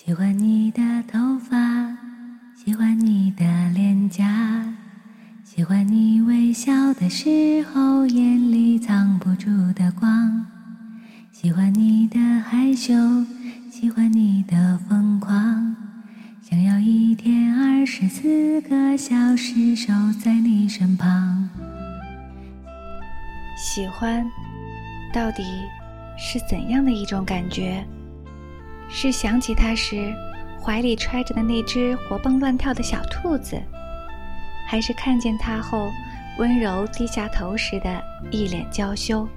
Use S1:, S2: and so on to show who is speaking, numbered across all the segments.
S1: 喜欢你的头发，喜欢你的脸颊，喜欢你微笑的时候眼里藏不住的光，喜欢你的害羞，喜欢你的疯狂，想要一天二十四个小时守在你身旁。
S2: 喜欢，到底是怎样的一种感觉？是想起他时，怀里揣着的那只活蹦乱跳的小兔子，还是看见他后，温柔低下头时的一脸娇羞？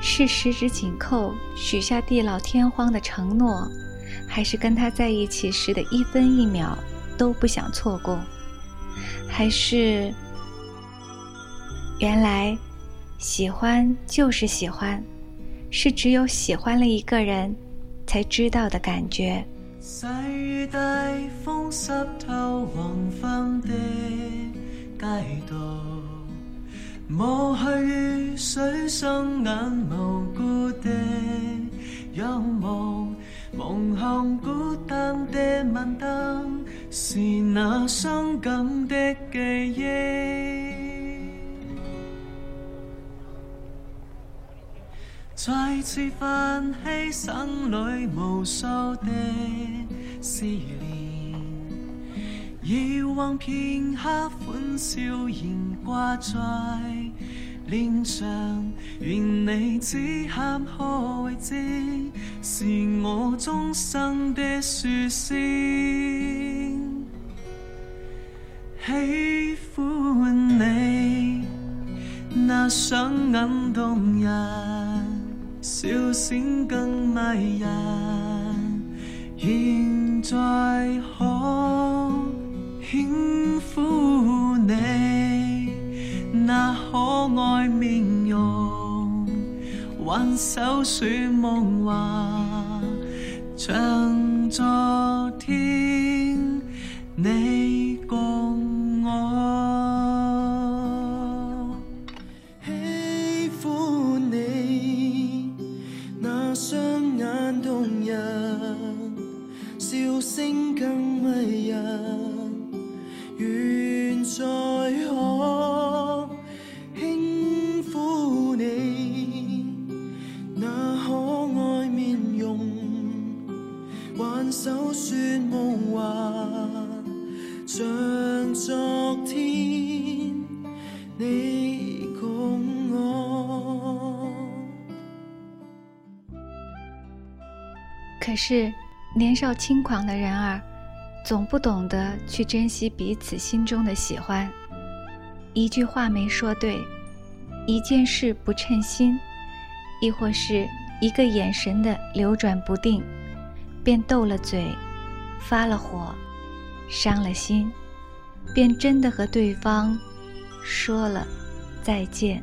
S2: 是十指紧扣，许下地老天荒的承诺，还是跟他在一起时的一分一秒都不想错过？还是原来喜欢就是喜欢，是只有喜欢了一个人。才知道的感觉。
S3: 细雨大风湿透黄昏的街道，抹去水双眼无辜的仰望，望向孤单的晚灯，是那伤感的记忆。再次泛起心里无数的思念，以往片刻欢笑仍挂在脸上，愿你只喊可为知，是我终生的殊线。喜欢你那双眼动人。笑声更迷人，现在可轻抚你那可爱面容，挽手说梦话，像昨天你。迷人，愿再可轻抚你那可爱面容，挽手说梦话，像昨天你共我。
S2: 可是，年少轻狂的人儿，总不懂得去珍惜彼此心中的喜欢。一句话没说对，一件事不称心，亦或是一个眼神的流转不定，便斗了嘴，发了火，伤了心，便真的和对方说了再见。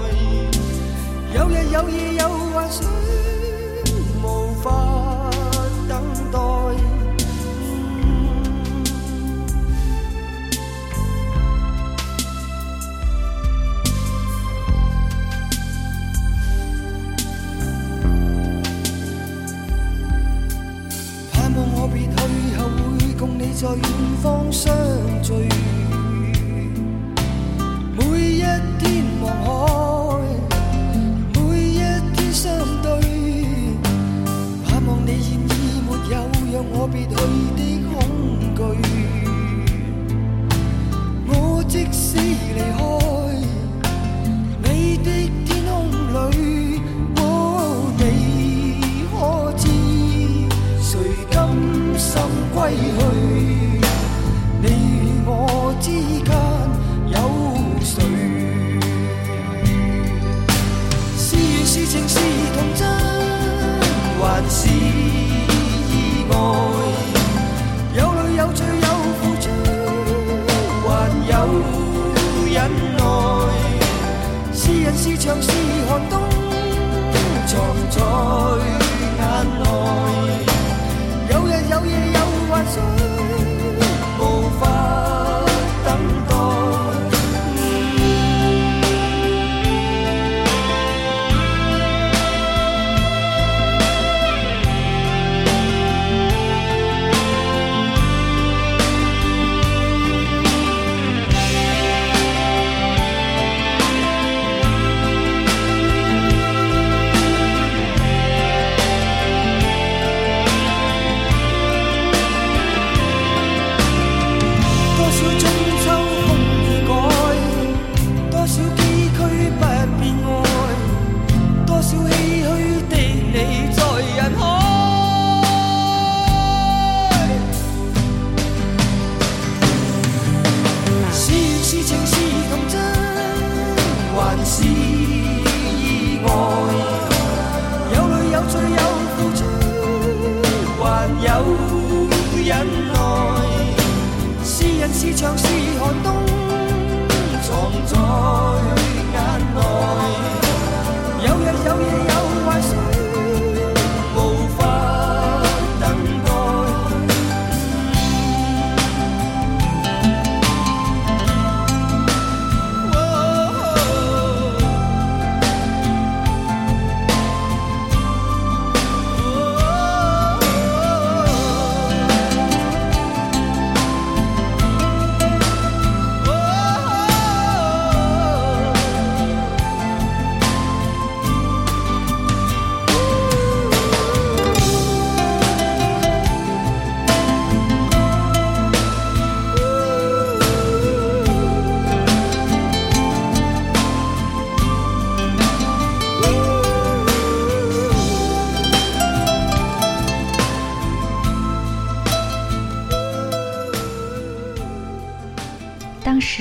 S4: 有日有夜有幻想，我别去的恐惧。我即使离开你的天空里，哦，你可知谁甘心归去？你我之间有谁？是缘是情是童真，还是是长是寒冬，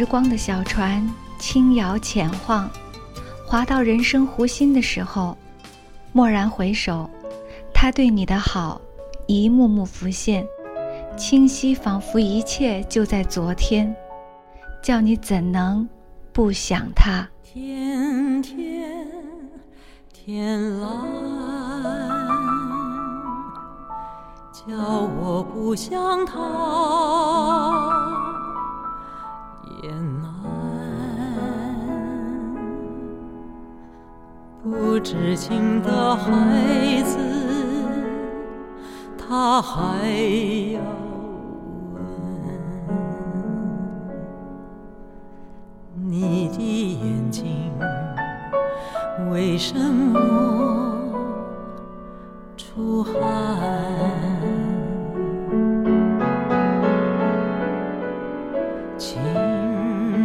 S2: 时光的小船轻摇浅晃，划到人生湖心的时候，蓦然回首，他对你的好一幕幕浮现，清晰仿佛一切就在昨天，叫你怎能不想他？
S5: 天天天蓝，叫我不想他也难。不知情的孩子，他还要问。你的眼睛为什么出汗？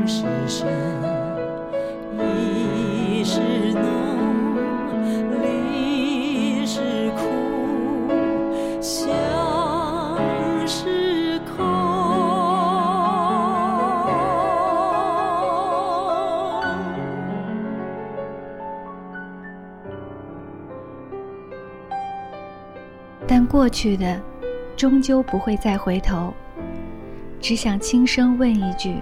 S5: 是深，意是浓，离是苦，相是空。
S2: 但过去的，终究不会再回头。只想轻声问一句：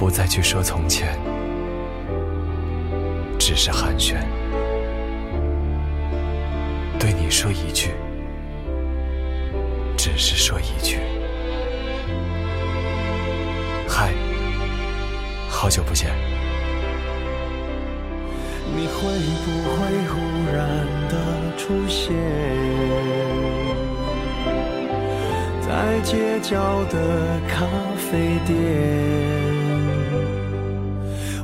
S6: 不再去说从前，只是寒暄。对你说一句，只是说一句。嗨，好久不见。
S7: 你会不会忽然的出现在街角的咖啡店？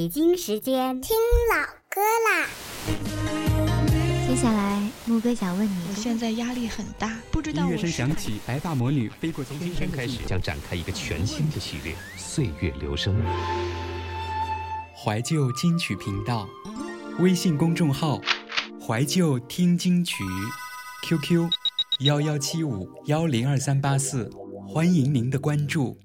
S8: 北京时间听老歌啦！
S5: 接下来，木哥想问你：
S2: 我现在压力很大，不知道
S9: 音乐声响起，白发魔女飞过。从
S10: 今天开始，将展开一个全新的系列——岁月留声。
S9: 怀旧金曲频道，微信公众号：怀旧听金曲，QQ：幺幺七五幺零二三八四，欢迎您的关注。